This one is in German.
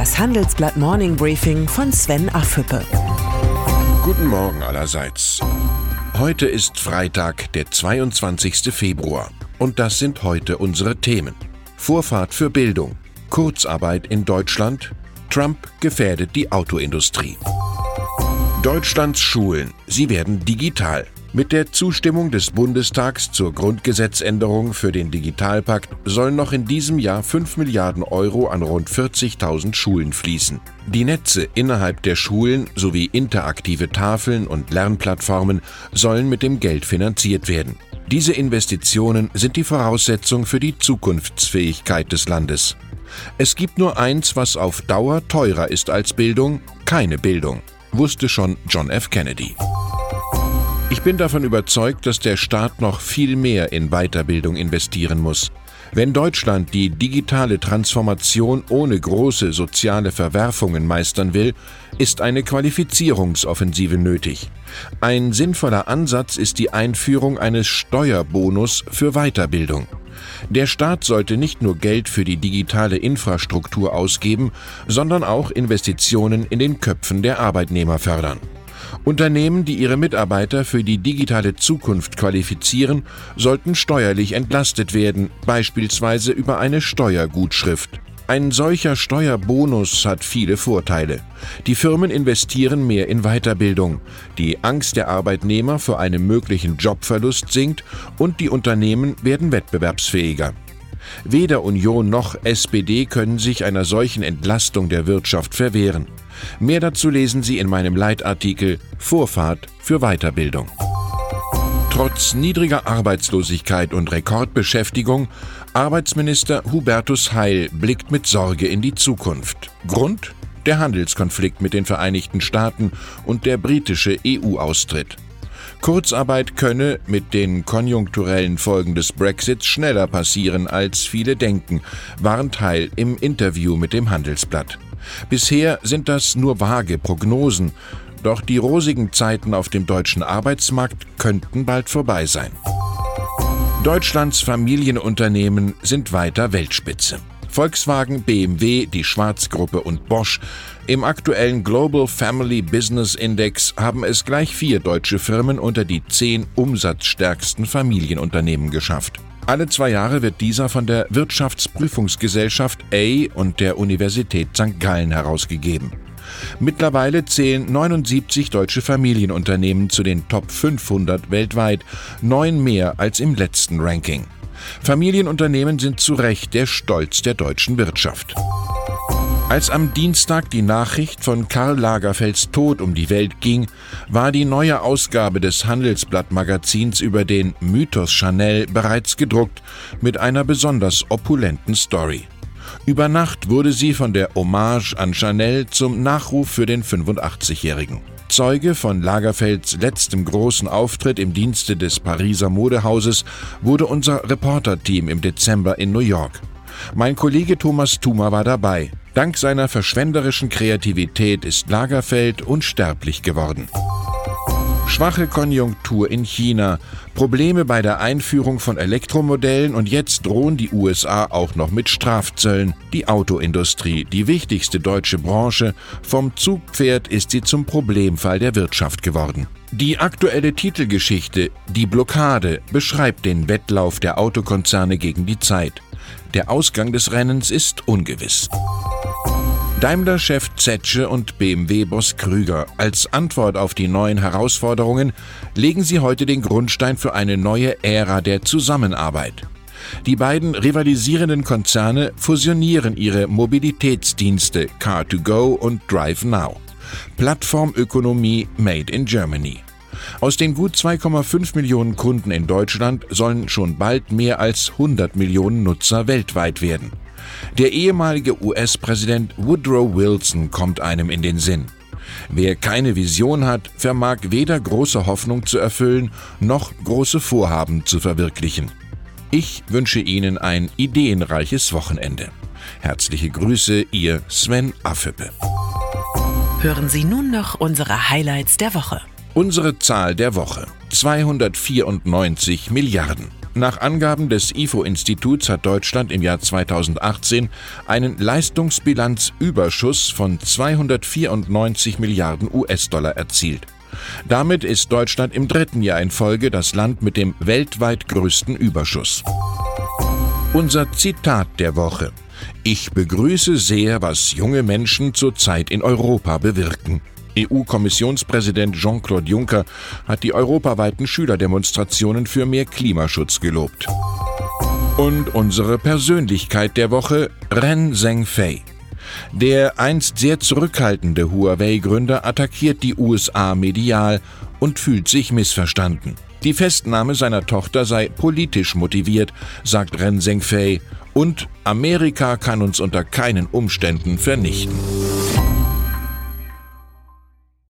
Das Handelsblatt Morning Briefing von Sven Affüppe. Guten Morgen allerseits. Heute ist Freitag, der 22. Februar. Und das sind heute unsere Themen. Vorfahrt für Bildung, Kurzarbeit in Deutschland, Trump gefährdet die Autoindustrie. Deutschlands Schulen, sie werden digital. Mit der Zustimmung des Bundestags zur Grundgesetzänderung für den Digitalpakt sollen noch in diesem Jahr 5 Milliarden Euro an rund 40.000 Schulen fließen. Die Netze innerhalb der Schulen sowie interaktive Tafeln und Lernplattformen sollen mit dem Geld finanziert werden. Diese Investitionen sind die Voraussetzung für die Zukunftsfähigkeit des Landes. Es gibt nur eins, was auf Dauer teurer ist als Bildung, keine Bildung, wusste schon John F. Kennedy. Ich bin davon überzeugt, dass der Staat noch viel mehr in Weiterbildung investieren muss. Wenn Deutschland die digitale Transformation ohne große soziale Verwerfungen meistern will, ist eine Qualifizierungsoffensive nötig. Ein sinnvoller Ansatz ist die Einführung eines Steuerbonus für Weiterbildung. Der Staat sollte nicht nur Geld für die digitale Infrastruktur ausgeben, sondern auch Investitionen in den Köpfen der Arbeitnehmer fördern. Unternehmen, die ihre Mitarbeiter für die digitale Zukunft qualifizieren, sollten steuerlich entlastet werden, beispielsweise über eine Steuergutschrift. Ein solcher Steuerbonus hat viele Vorteile. Die Firmen investieren mehr in Weiterbildung, die Angst der Arbeitnehmer vor einem möglichen Jobverlust sinkt und die Unternehmen werden wettbewerbsfähiger. Weder Union noch SPD können sich einer solchen Entlastung der Wirtschaft verwehren. Mehr dazu lesen Sie in meinem Leitartikel Vorfahrt für Weiterbildung. Trotz niedriger Arbeitslosigkeit und Rekordbeschäftigung, Arbeitsminister Hubertus Heil blickt mit Sorge in die Zukunft. Grund? Der Handelskonflikt mit den Vereinigten Staaten und der britische EU-Austritt. Kurzarbeit könne mit den konjunkturellen Folgen des Brexits schneller passieren, als viele denken, warnt Heil im Interview mit dem Handelsblatt. Bisher sind das nur vage Prognosen, doch die rosigen Zeiten auf dem deutschen Arbeitsmarkt könnten bald vorbei sein. Deutschlands Familienunternehmen sind weiter Weltspitze. Volkswagen, BMW, die Schwarzgruppe und Bosch. Im aktuellen Global Family Business Index haben es gleich vier deutsche Firmen unter die zehn umsatzstärksten Familienunternehmen geschafft. Alle zwei Jahre wird dieser von der Wirtschaftsprüfungsgesellschaft A und der Universität St. Gallen herausgegeben. Mittlerweile zählen 79 deutsche Familienunternehmen zu den Top 500 weltweit, neun mehr als im letzten Ranking. Familienunternehmen sind zu Recht der Stolz der deutschen Wirtschaft. Als am Dienstag die Nachricht von Karl Lagerfelds Tod um die Welt ging, war die neue Ausgabe des Handelsblatt-Magazins über den Mythos Chanel bereits gedruckt mit einer besonders opulenten Story. Über Nacht wurde sie von der Hommage an Chanel zum Nachruf für den 85-Jährigen. Zeuge von Lagerfelds letztem großen Auftritt im Dienste des Pariser Modehauses wurde unser Reporterteam im Dezember in New York. Mein Kollege Thomas Thuma war dabei. Dank seiner verschwenderischen Kreativität ist Lagerfeld unsterblich geworden. Schwache Konjunktur in China, Probleme bei der Einführung von Elektromodellen und jetzt drohen die USA auch noch mit Strafzöllen. Die Autoindustrie, die wichtigste deutsche Branche, vom Zugpferd ist sie zum Problemfall der Wirtschaft geworden. Die aktuelle Titelgeschichte Die Blockade beschreibt den Wettlauf der Autokonzerne gegen die Zeit. Der Ausgang des Rennens ist ungewiss. Daimler-Chef Zetsche und BMW-Boss Krüger. Als Antwort auf die neuen Herausforderungen legen sie heute den Grundstein für eine neue Ära der Zusammenarbeit. Die beiden rivalisierenden Konzerne fusionieren ihre Mobilitätsdienste Car2Go und Drive Now. Plattformökonomie Made in Germany. Aus den gut 2,5 Millionen Kunden in Deutschland sollen schon bald mehr als 100 Millionen Nutzer weltweit werden. Der ehemalige US-Präsident Woodrow Wilson kommt einem in den Sinn. Wer keine Vision hat, vermag weder große Hoffnung zu erfüllen, noch große Vorhaben zu verwirklichen. Ich wünsche Ihnen ein ideenreiches Wochenende. Herzliche Grüße, Ihr Sven Affüppe. Hören Sie nun noch unsere Highlights der Woche. Unsere Zahl der Woche 294 Milliarden. Nach Angaben des IFO-Instituts hat Deutschland im Jahr 2018 einen Leistungsbilanzüberschuss von 294 Milliarden US-Dollar erzielt. Damit ist Deutschland im dritten Jahr in Folge das Land mit dem weltweit größten Überschuss. Unser Zitat der Woche. Ich begrüße sehr, was junge Menschen zurzeit in Europa bewirken. EU-Kommissionspräsident Jean-Claude Juncker hat die europaweiten Schülerdemonstrationen für mehr Klimaschutz gelobt. Und unsere Persönlichkeit der Woche, Ren Zhengfei. Der einst sehr zurückhaltende Huawei-Gründer attackiert die USA medial und fühlt sich missverstanden. Die Festnahme seiner Tochter sei politisch motiviert, sagt Ren Zhengfei, und Amerika kann uns unter keinen Umständen vernichten.